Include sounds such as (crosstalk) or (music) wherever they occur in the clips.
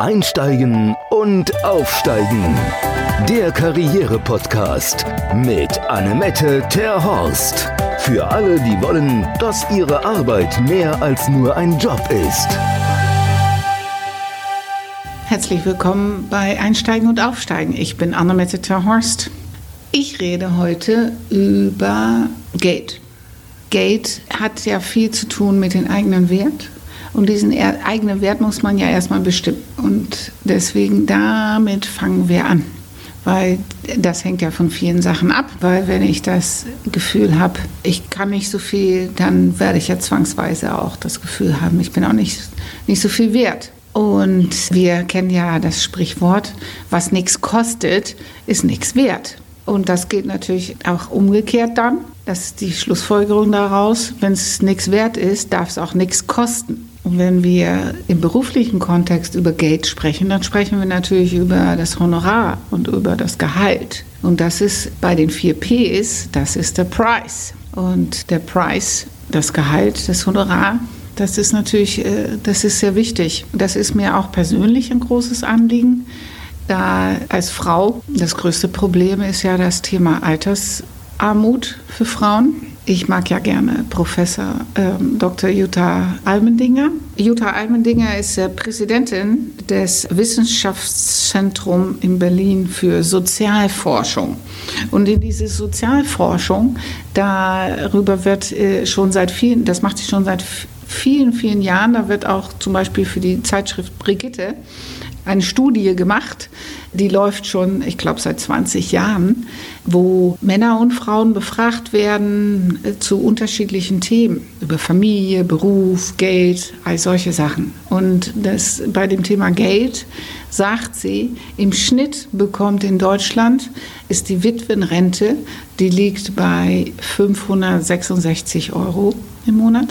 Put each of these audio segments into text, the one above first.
Einsteigen und Aufsteigen. Der Karriere-Podcast mit Annemette Terhorst. Für alle, die wollen, dass ihre Arbeit mehr als nur ein Job ist. Herzlich willkommen bei Einsteigen und Aufsteigen. Ich bin Annemette Terhorst. Ich rede heute über Geld. Geld hat ja viel zu tun mit dem eigenen Wert und diesen eigenen Wert muss man ja erstmal bestimmen. Und deswegen damit fangen wir an. Weil das hängt ja von vielen Sachen ab. Weil wenn ich das Gefühl habe, ich kann nicht so viel, dann werde ich ja zwangsweise auch das Gefühl haben, ich bin auch nicht, nicht so viel wert. Und wir kennen ja das Sprichwort, was nichts kostet, ist nichts wert. Und das geht natürlich auch umgekehrt dann. Das ist die Schlussfolgerung daraus. Wenn es nichts wert ist, darf es auch nichts kosten. Und wenn wir im beruflichen Kontext über Geld sprechen, dann sprechen wir natürlich über das Honorar und über das Gehalt. Und das ist bei den vier Ps, das ist der Preis. Und der Preis, das Gehalt, das Honorar, das ist natürlich, äh, das ist sehr wichtig. Das ist mir auch persönlich ein großes Anliegen. Da als Frau das größte Problem ist ja das Thema Altersarmut für Frauen. Ich mag ja gerne Professor ähm, Dr. Jutta Almendinger. Jutta Almendinger ist äh, Präsidentin des Wissenschaftszentrums in Berlin für Sozialforschung. Und in diese Sozialforschung, darüber wird äh, schon seit vielen, das macht sie schon seit vielen, vielen Jahren, da wird auch zum Beispiel für die Zeitschrift Brigitte eine Studie gemacht, die läuft schon, ich glaube, seit 20 Jahren, wo Männer und Frauen befragt werden äh, zu unterschiedlichen Themen über Familie, Beruf, Geld, all solche Sachen. Und das, bei dem Thema Geld sagt sie, im Schnitt bekommt in Deutschland ist die Witwenrente, die liegt bei 566 Euro im Monat.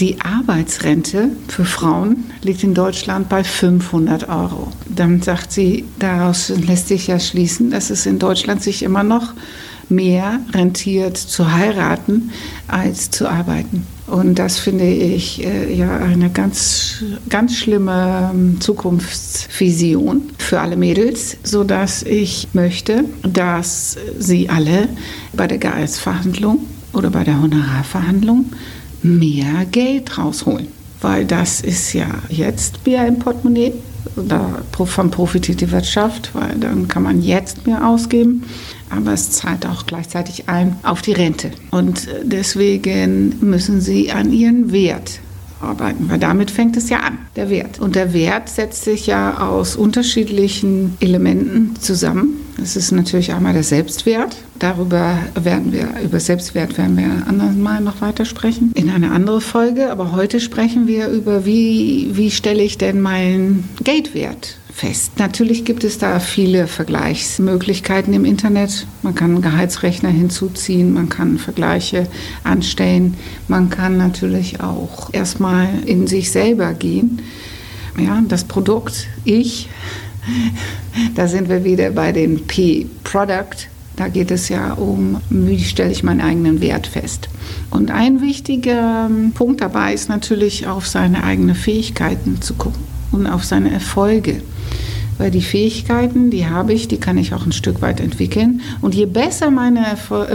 Die Arbeitsrente für Frauen liegt in Deutschland bei 500 Euro. Dann sagt sie, daraus lässt sich ja schließen, dass es in Deutschland sich immer noch mehr rentiert zu heiraten als zu arbeiten. Und das finde ich äh, ja eine ganz, ganz schlimme ähm, Zukunftsvision für alle Mädels, sodass ich möchte, dass sie alle bei der Gehaltsverhandlung oder bei der Honorarverhandlung mehr Geld rausholen. Weil das ist ja jetzt mehr im Portemonnaie. Davon profitiert die Wirtschaft, weil dann kann man jetzt mehr ausgeben. Aber es zahlt auch gleichzeitig ein auf die Rente. Und deswegen müssen sie an ihren Wert arbeiten, weil damit fängt es ja an, der Wert. Und der Wert setzt sich ja aus unterschiedlichen Elementen zusammen. Das ist natürlich einmal der Selbstwert. Darüber werden wir, über Selbstwert werden wir anderen Mal noch weiter sprechen, in einer anderen Folge. Aber heute sprechen wir über, wie, wie stelle ich denn meinen Geldwert fest. Natürlich gibt es da viele Vergleichsmöglichkeiten im Internet. Man kann einen Gehaltsrechner hinzuziehen, man kann Vergleiche anstellen, man kann natürlich auch erstmal in sich selber gehen. Ja, das Produkt, ich, da sind wir wieder bei den P, Product. Da geht es ja um, wie stelle ich meinen eigenen Wert fest. Und ein wichtiger Punkt dabei ist natürlich auf seine eigenen Fähigkeiten zu gucken und auf seine Erfolge weil die Fähigkeiten, die habe ich, die kann ich auch ein Stück weit entwickeln. Und je besser meine,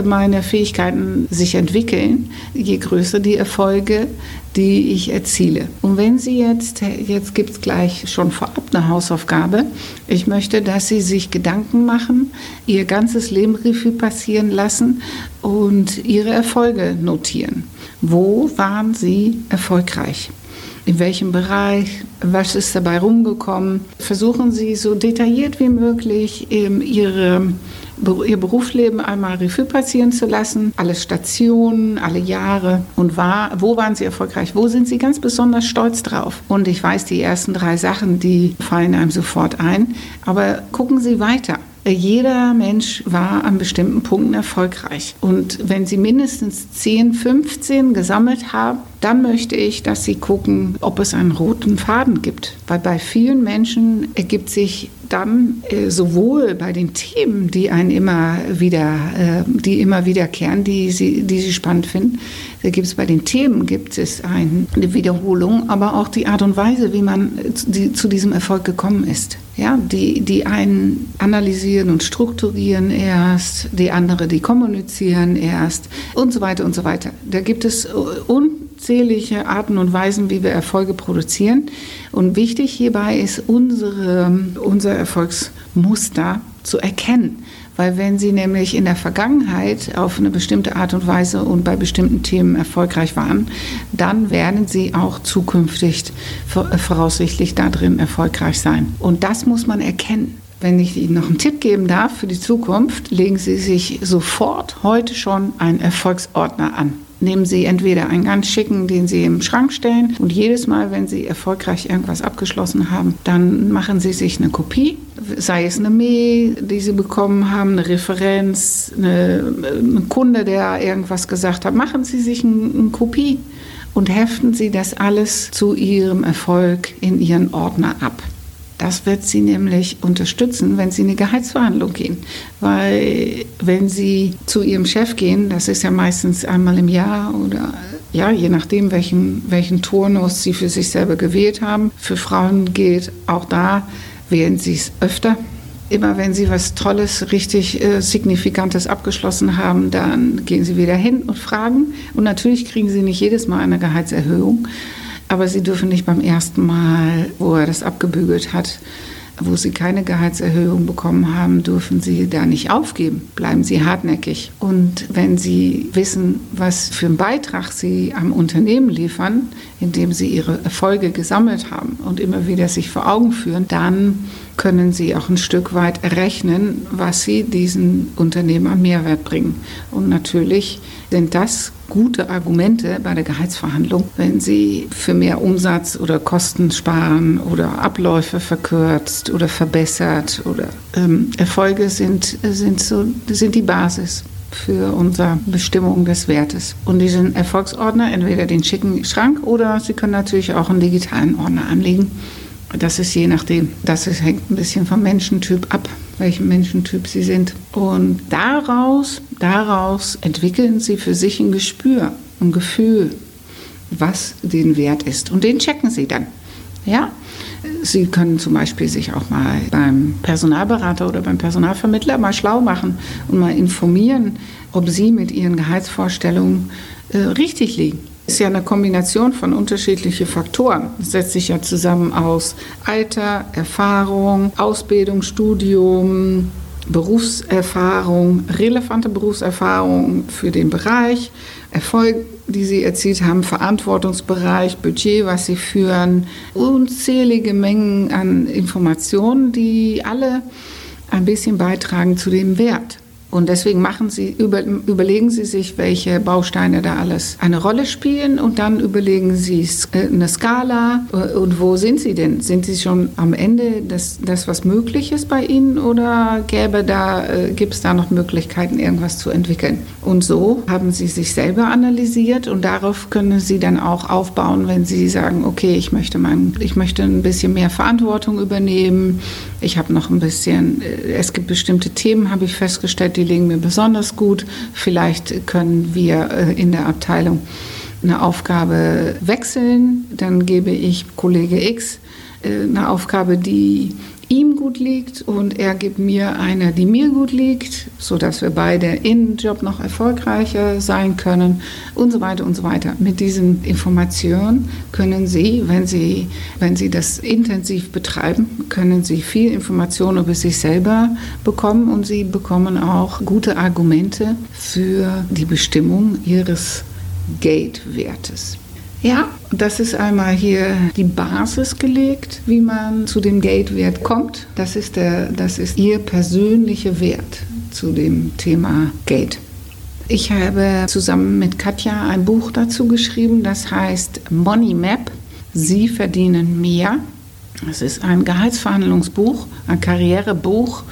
meine Fähigkeiten sich entwickeln, je größer die Erfolge, die ich erziele. Und wenn Sie jetzt, jetzt gibt es gleich schon vorab eine Hausaufgabe, ich möchte, dass Sie sich Gedanken machen, Ihr ganzes Leben Revue passieren lassen und Ihre Erfolge notieren. Wo waren Sie erfolgreich? In welchem Bereich, was ist dabei rumgekommen. Versuchen Sie so detailliert wie möglich Ihre, Ihr Berufsleben einmal Revue passieren zu lassen, alle Stationen, alle Jahre und war, wo waren Sie erfolgreich, wo sind Sie ganz besonders stolz drauf. Und ich weiß, die ersten drei Sachen, die fallen einem sofort ein, aber gucken Sie weiter. Jeder Mensch war an bestimmten Punkten erfolgreich. Und wenn Sie mindestens 10, 15 gesammelt haben, dann möchte ich, dass Sie gucken, ob es einen roten Faden gibt. Weil bei vielen Menschen ergibt sich dann äh, sowohl bei den Themen, die einen immer wieder, äh, die immer wiederkehren, die sie, die sie spannend finden, Da gibt es bei den Themen gibt es eine Wiederholung, aber auch die Art und Weise, wie man zu diesem Erfolg gekommen ist. Ja, die, die einen analysieren und strukturieren erst, die andere, die kommunizieren erst und so weiter und so weiter. Da gibt es unzählige Arten und Weisen, wie wir Erfolge produzieren. Und wichtig hierbei ist unsere, unser Erfolgsmuster zu erkennen. Weil wenn Sie nämlich in der Vergangenheit auf eine bestimmte Art und Weise und bei bestimmten Themen erfolgreich waren, dann werden Sie auch zukünftig voraussichtlich darin erfolgreich sein. Und das muss man erkennen. Wenn ich Ihnen noch einen Tipp geben darf für die Zukunft, legen Sie sich sofort heute schon einen Erfolgsordner an nehmen Sie entweder einen ganz schicken, den Sie im Schrank stellen und jedes Mal, wenn Sie erfolgreich irgendwas abgeschlossen haben, dann machen Sie sich eine Kopie, sei es eine Mail, die Sie bekommen haben, eine Referenz, eine, ein Kunde, der irgendwas gesagt hat, machen Sie sich eine, eine Kopie und heften Sie das alles zu Ihrem Erfolg in Ihren Ordner ab. Das wird Sie nämlich unterstützen, wenn Sie in eine Gehaltsverhandlung gehen. Weil wenn Sie zu Ihrem Chef gehen, das ist ja meistens einmal im Jahr oder ja, je nachdem, welchen, welchen Turnus Sie für sich selber gewählt haben. Für Frauen geht auch da, wählen Sie es öfter. Immer wenn Sie was Tolles, richtig äh, Signifikantes abgeschlossen haben, dann gehen Sie wieder hin und fragen. Und natürlich kriegen Sie nicht jedes Mal eine Gehaltserhöhung. Aber sie dürfen nicht beim ersten Mal, wo er das abgebügelt hat, wo sie keine Gehaltserhöhung bekommen haben, dürfen sie da nicht aufgeben. Bleiben sie hartnäckig. Und wenn sie wissen, was für einen Beitrag sie am Unternehmen liefern, indem sie ihre Erfolge gesammelt haben und immer wieder sich vor Augen führen, dann können sie auch ein Stück weit errechnen, was sie diesen Unternehmen an Mehrwert bringen. Und natürlich sind das gute Argumente bei der Gehaltsverhandlung, wenn Sie für mehr Umsatz oder Kosten sparen oder Abläufe verkürzt oder verbessert oder ähm, Erfolge sind, sind, so, sind die Basis für unsere Bestimmung des Wertes. Und diesen Erfolgsordner, entweder den schicken Schrank oder Sie können natürlich auch einen digitalen Ordner anlegen. Das ist je nachdem, das ist, hängt ein bisschen vom Menschentyp ab, welchen Menschentyp Sie sind. Und daraus, daraus entwickeln Sie für sich ein Gespür, ein Gefühl, was den Wert ist. Und den checken Sie dann. Ja, Sie können zum Beispiel sich auch mal beim Personalberater oder beim Personalvermittler mal schlau machen und mal informieren, ob Sie mit Ihren Gehaltsvorstellungen äh, richtig liegen ist ja eine Kombination von unterschiedlichen Faktoren. Es setzt sich ja zusammen aus Alter, Erfahrung, Ausbildung, Studium, Berufserfahrung, relevante Berufserfahrung für den Bereich, Erfolg, die sie erzielt haben, Verantwortungsbereich, Budget, was sie führen, unzählige Mengen an Informationen, die alle ein bisschen beitragen zu dem Wert. Und deswegen machen Sie, über, überlegen Sie sich, welche Bausteine da alles eine Rolle spielen. Und dann überlegen Sie äh, eine Skala. Äh, und wo sind Sie denn? Sind Sie schon am Ende das, das was möglich ist bei Ihnen? Oder gäbe da, äh, gibt es da noch Möglichkeiten, irgendwas zu entwickeln? Und so haben Sie sich selber analysiert. Und darauf können Sie dann auch aufbauen, wenn Sie sagen, okay, ich möchte, mein, ich möchte ein bisschen mehr Verantwortung übernehmen, ich habe noch ein bisschen, es gibt bestimmte Themen, habe ich festgestellt, die liegen mir besonders gut. Vielleicht können wir äh, in der Abteilung eine Aufgabe wechseln. Dann gebe ich Kollege X äh, eine Aufgabe, die ihm gut liegt und er gibt mir eine, die mir gut liegt, sodass wir beide im Job noch erfolgreicher sein können und so weiter und so weiter. Mit diesen Informationen können Sie, wenn Sie, wenn Sie das intensiv betreiben, können Sie viel Information über sich selber bekommen und Sie bekommen auch gute Argumente für die Bestimmung Ihres Gate-Wertes. Ja, das ist einmal hier die Basis gelegt, wie man zu dem Gate-Wert kommt. Das ist, der, das ist Ihr persönlicher Wert zu dem Thema Gate. Ich habe zusammen mit Katja ein Buch dazu geschrieben, das heißt Money Map. Sie verdienen mehr. Es ist ein Gehaltsverhandlungsbuch, ein Karrierebuch,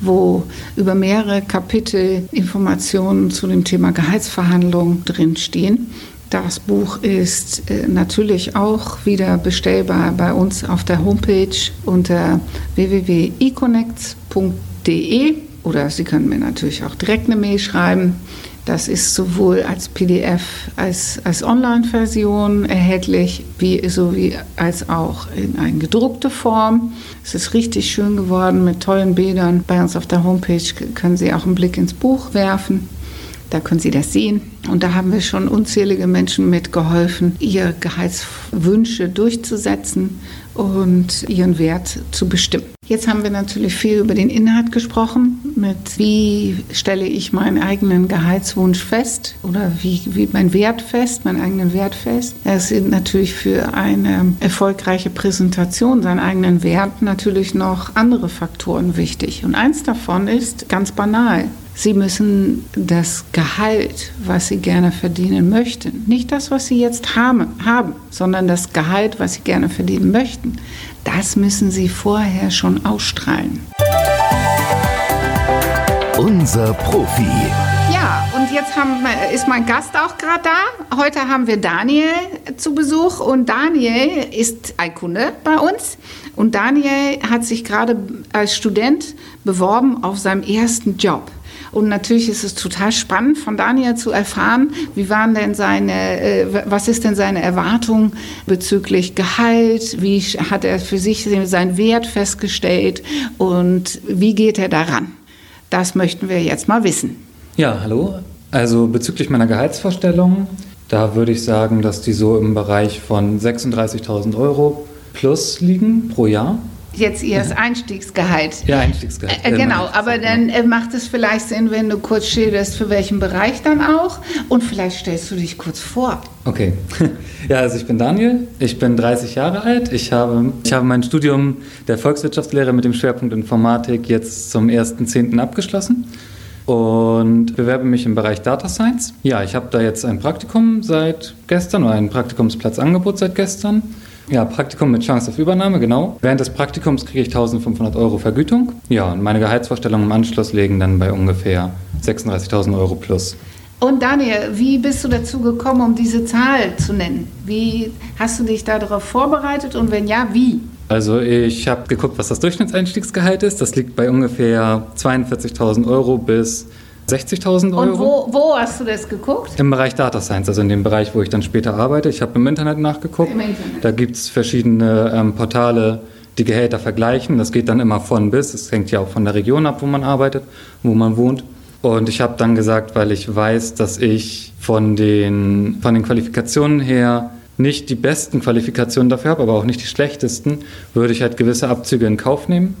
wo über mehrere Kapitel Informationen zu dem Thema Gehaltsverhandlung drinstehen. Das Buch ist äh, natürlich auch wieder bestellbar bei uns auf der Homepage unter www.econnects.de oder Sie können mir natürlich auch direkt eine Mail schreiben. Das ist sowohl als PDF als, als Online-Version erhältlich, wie, sowie als auch in eine gedruckte Form. Es ist richtig schön geworden mit tollen Bildern. Bei uns auf der Homepage können Sie auch einen Blick ins Buch werfen. Da können Sie das sehen. Und da haben wir schon unzählige Menschen mitgeholfen, ihre Gehaltswünsche durchzusetzen und ihren Wert zu bestimmen. Jetzt haben wir natürlich viel über den Inhalt gesprochen, mit wie stelle ich meinen eigenen Gehaltswunsch fest oder wie, wie mein Wert fest, meinen eigenen Wert fest. Es sind natürlich für eine erfolgreiche Präsentation seinen eigenen Wert natürlich noch andere Faktoren wichtig. Und eins davon ist ganz banal, Sie müssen das Gehalt, was Sie gerne verdienen möchten, nicht das, was Sie jetzt haben, haben, sondern das Gehalt, was Sie gerne verdienen möchten, das müssen Sie vorher schon ausstrahlen. Unser Profi. Ja, und jetzt haben, ist mein Gast auch gerade da. Heute haben wir Daniel zu Besuch und Daniel ist ein Kunde bei uns. Und Daniel hat sich gerade als Student beworben auf seinem ersten Job. Und natürlich ist es total spannend, von Daniel zu erfahren, wie waren denn seine, äh, was ist denn seine Erwartung bezüglich Gehalt? Wie hat er für sich seinen Wert festgestellt? Und wie geht er daran? Das möchten wir jetzt mal wissen. Ja, hallo. Also bezüglich meiner Gehaltsvorstellung, da würde ich sagen, dass die so im Bereich von 36.000 Euro plus liegen pro Jahr jetzt ihr Einstiegsgehalt. Ja, Einstiegsgehalt. Äh, genau, aber dann äh, macht es vielleicht Sinn, wenn du kurz schilderst, für welchen Bereich dann auch. Und vielleicht stellst du dich kurz vor. Okay. (laughs) Ja, also ich bin Daniel, ich bin 30 Jahre alt. Ich habe, ich habe mein Studium der Volkswirtschaftslehre mit dem Schwerpunkt Informatik jetzt zum 1.10. abgeschlossen und bewerbe mich im Bereich Data Science. Ja, ich habe da jetzt ein Praktikum seit gestern oder ein Praktikumsplatzangebot seit gestern ja, Praktikum mit Chance auf Übernahme, genau. Während des Praktikums kriege ich 1500 Euro Vergütung. Ja, und meine Gehaltsvorstellungen im Anschluss liegen dann bei ungefähr 36.000 Euro plus. Und Daniel, wie bist du dazu gekommen, um diese Zahl zu nennen? Wie hast du dich darauf vorbereitet und wenn ja, wie? Also ich habe geguckt, was das Durchschnittseinstiegsgehalt ist. Das liegt bei ungefähr 42.000 Euro bis 60.000 Euro. Und wo, wo, hast du das geguckt? Im Bereich Data Science, also in dem Bereich, wo ich dann später arbeite. Ich habe im Internet nachgeguckt. Im Internet. Da gibt es verschiedene ähm, Portale, die Gehälter vergleichen. Das geht dann immer von bis. Es hängt ja auch von der Region ab, wo man arbeitet, wo man wohnt. Und ich habe dann gesagt, weil ich weiß, dass ich von den, von den Qualifikationen her nicht die besten Qualifikationen dafür habe, aber auch nicht die schlechtesten, würde ich halt gewisse Abzüge in Kauf nehmen.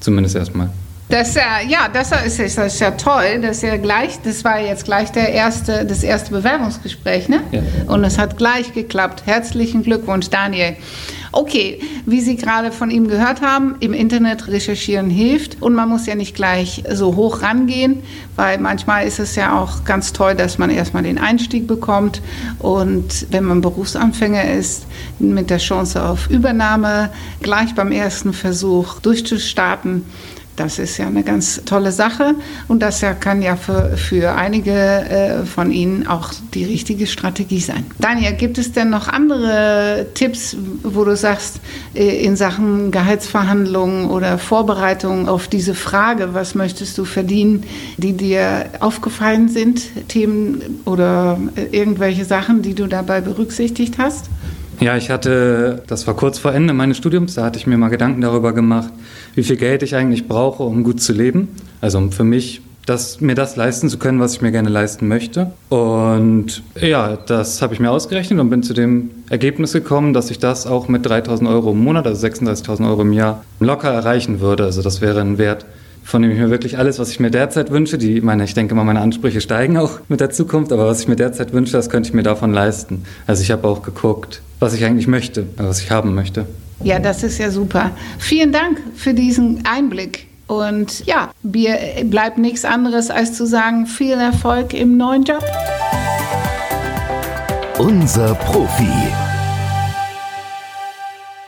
Zumindest erstmal. Das, äh, ja, das ist, das ist ja toll. Das, ist ja gleich, das war jetzt gleich der erste, das erste Bewerbungsgespräch, ne? Ja. Und es hat gleich geklappt. Herzlichen Glückwunsch, Daniel. Okay, wie Sie gerade von ihm gehört haben, im Internet recherchieren hilft und man muss ja nicht gleich so hoch rangehen, weil manchmal ist es ja auch ganz toll, dass man erstmal den Einstieg bekommt und wenn man Berufsanfänger ist, mit der Chance auf Übernahme gleich beim ersten Versuch durchzustarten das ist ja eine ganz tolle Sache und das ja, kann ja für, für einige äh, von Ihnen auch die richtige Strategie sein. Daniel, gibt es denn noch andere Tipps, wo du sagst, äh, in Sachen Gehaltsverhandlungen oder Vorbereitung auf diese Frage, was möchtest du verdienen, die dir aufgefallen sind, Themen oder äh, irgendwelche Sachen, die du dabei berücksichtigt hast? Ja, ich hatte, das war kurz vor Ende meines Studiums, da hatte ich mir mal Gedanken darüber gemacht, wie viel Geld ich eigentlich brauche, um gut zu leben. Also um für mich das, mir das leisten zu können, was ich mir gerne leisten möchte. Und ja, das habe ich mir ausgerechnet und bin zu dem Ergebnis gekommen, dass ich das auch mit 3000 Euro im Monat, also 36.000 Euro im Jahr, locker erreichen würde. Also das wäre ein Wert, von dem ich mir wirklich alles, was ich mir derzeit wünsche, die, meine, ich denke mal, meine Ansprüche steigen auch mit der Zukunft, aber was ich mir derzeit wünsche, das könnte ich mir davon leisten. Also ich habe auch geguckt, was ich eigentlich möchte, was ich haben möchte. Ja, das ist ja super. Vielen Dank für diesen Einblick. Und ja, mir bleibt nichts anderes als zu sagen, viel Erfolg im neuen Job. Unser Profi.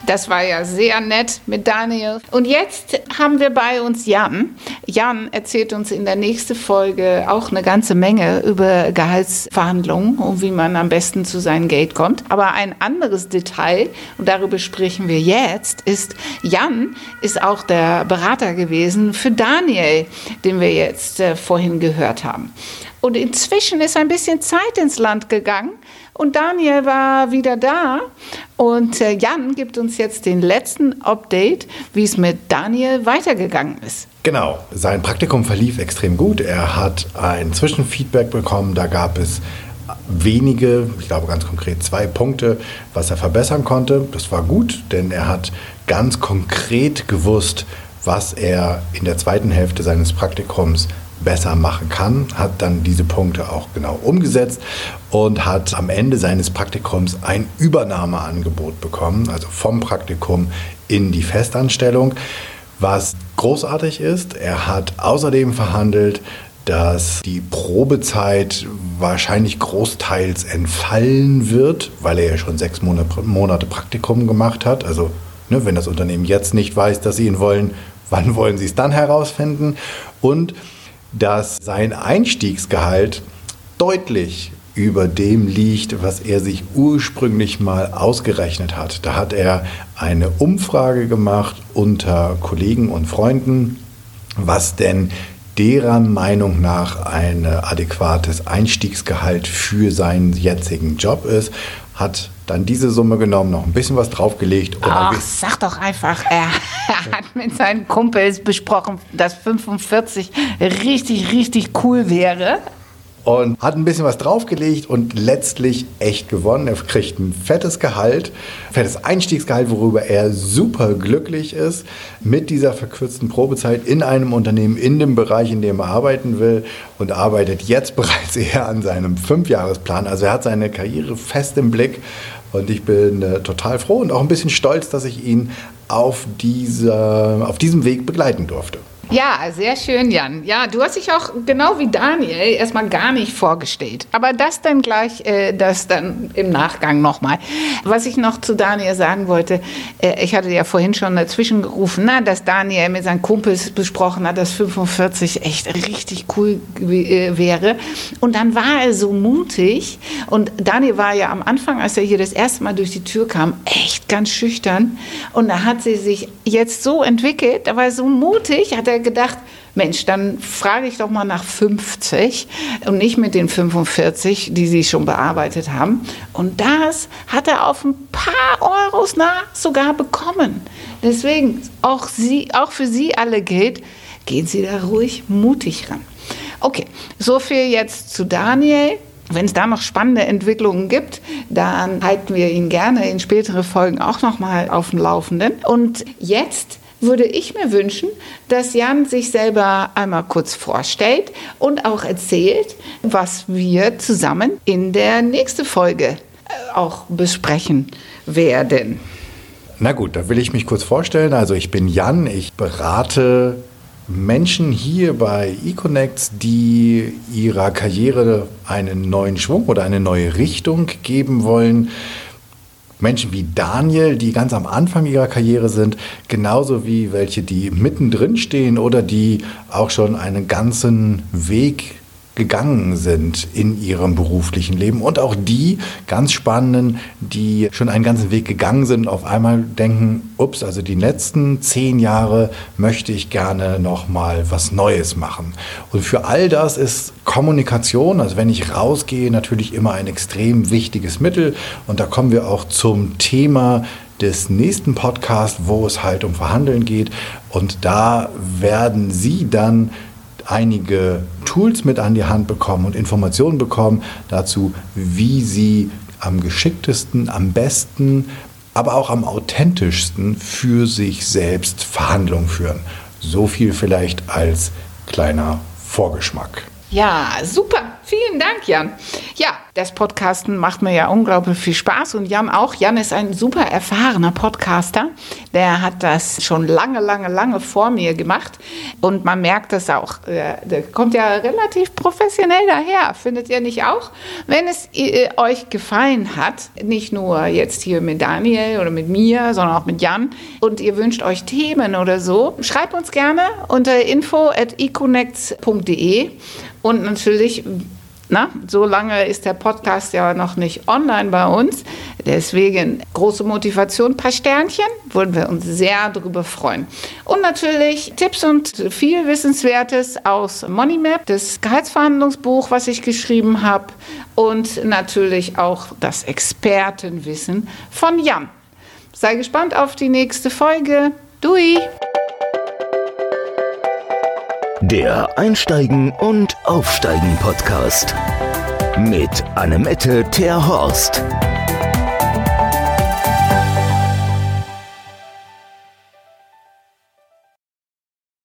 Das war ja sehr nett mit Daniel. Und jetzt haben wir bei uns Jan. Jan erzählt uns in der nächsten Folge auch eine ganze Menge über Gehaltsverhandlungen und wie man am besten zu seinem Geld kommt. Aber ein anderes Detail, und darüber sprechen wir jetzt, ist, Jan ist auch der Berater gewesen für Daniel, den wir jetzt äh, vorhin gehört haben. Und inzwischen ist ein bisschen Zeit ins Land gegangen und Daniel war wieder da. Und äh, Jan gibt uns jetzt den letzten Update, wie es mit Daniel weitergegangen ist. Genau, sein Praktikum verlief extrem gut. Er hat ein Zwischenfeedback bekommen. Da gab es wenige, ich glaube ganz konkret zwei Punkte, was er verbessern konnte. Das war gut, denn er hat ganz konkret gewusst, was er in der zweiten Hälfte seines Praktikums besser machen kann, hat dann diese Punkte auch genau umgesetzt und hat am Ende seines Praktikums ein Übernahmeangebot bekommen, also vom Praktikum in die Festanstellung, was großartig ist. Er hat außerdem verhandelt, dass die Probezeit wahrscheinlich großteils entfallen wird, weil er ja schon sechs Monate Praktikum gemacht hat. Also ne, wenn das Unternehmen jetzt nicht weiß, dass sie ihn wollen, (laughs) wann wollen sie es dann herausfinden? Und dass sein Einstiegsgehalt deutlich über dem liegt, was er sich ursprünglich mal ausgerechnet hat. Da hat er eine Umfrage gemacht unter Kollegen und Freunden, was denn deren Meinung nach ein adäquates Einstiegsgehalt für seinen jetzigen Job ist, hat dann diese Summe genommen, noch ein bisschen was draufgelegt. Ach, sag doch einfach, er (laughs) hat mit seinen Kumpels besprochen, dass 45 richtig, richtig cool wäre und hat ein bisschen was draufgelegt und letztlich echt gewonnen. Er kriegt ein fettes Gehalt, fettes Einstiegsgehalt, worüber er super glücklich ist mit dieser verkürzten Probezeit in einem Unternehmen, in dem Bereich, in dem er arbeiten will und arbeitet jetzt (laughs) bereits eher an seinem Fünfjahresplan. Also er hat seine Karriere fest im Blick und ich bin äh, total froh und auch ein bisschen stolz, dass ich ihn auf, dieser, auf diesem Weg begleiten durfte. Ja, sehr schön, Jan. Ja, du hast dich auch genau wie Daniel erstmal gar nicht vorgestellt. Aber das dann gleich, äh, das dann im Nachgang nochmal. Was ich noch zu Daniel sagen wollte, äh, ich hatte ja vorhin schon dazwischen gerufen, na, dass Daniel mit seinen Kumpels besprochen hat, dass 45 echt richtig cool äh, wäre. Und dann war er so mutig. Und Daniel war ja am Anfang, als er hier das erste Mal durch die Tür kam, echt ganz schüchtern. Und da hat sie sich jetzt so entwickelt, da war er so mutig, hat er gedacht, Mensch, dann frage ich doch mal nach 50 und nicht mit den 45, die Sie schon bearbeitet haben. Und das hat er auf ein paar Euros nach sogar bekommen. Deswegen, auch, Sie, auch für Sie alle gilt, gehen Sie da ruhig mutig ran. Okay, so viel jetzt zu Daniel. Wenn es da noch spannende Entwicklungen gibt, dann halten wir ihn gerne in spätere Folgen auch noch mal auf dem Laufenden. Und jetzt würde ich mir wünschen, dass Jan sich selber einmal kurz vorstellt und auch erzählt, was wir zusammen in der nächsten Folge äh, auch besprechen werden. Na gut, da will ich mich kurz vorstellen. Also ich bin Jan, ich berate Menschen hier bei eConnects, die ihrer Karriere einen neuen Schwung oder eine neue Richtung geben wollen. Menschen wie Daniel, die ganz am Anfang ihrer Karriere sind, genauso wie welche, die mittendrin stehen oder die auch schon einen ganzen Weg gegangen sind in ihrem beruflichen Leben und auch die ganz spannenden, die schon einen ganzen Weg gegangen sind, auf einmal denken, ups, also die letzten zehn Jahre möchte ich gerne noch mal was Neues machen. Und für all das ist Kommunikation, also wenn ich rausgehe, natürlich immer ein extrem wichtiges Mittel. Und da kommen wir auch zum Thema des nächsten Podcasts, wo es halt um Verhandeln geht. Und da werden Sie dann einige Tools mit an die Hand bekommen und Informationen bekommen dazu, wie sie am geschicktesten, am besten, aber auch am authentischsten für sich selbst Verhandlungen führen. So viel vielleicht als kleiner Vorgeschmack. Ja, super. Vielen Dank, Jan. Ja, das Podcasten macht mir ja unglaublich viel Spaß und Jan auch. Jan ist ein super erfahrener Podcaster. Der hat das schon lange, lange, lange vor mir gemacht und man merkt das auch. Der kommt ja relativ professionell daher, findet ihr nicht auch? Wenn es äh, euch gefallen hat, nicht nur jetzt hier mit Daniel oder mit mir, sondern auch mit Jan und ihr wünscht euch Themen oder so, schreibt uns gerne unter info at econnects.de und natürlich na, so lange ist der Podcast ja noch nicht online bei uns. Deswegen große Motivation, paar Sternchen, würden wir uns sehr darüber freuen. Und natürlich Tipps und viel Wissenswertes aus Moneymap, das Gehaltsverhandlungsbuch, was ich geschrieben habe. Und natürlich auch das Expertenwissen von Jan. Sei gespannt auf die nächste Folge. Dui! Der Einsteigen und Aufsteigen Podcast mit Annemette Terhorst.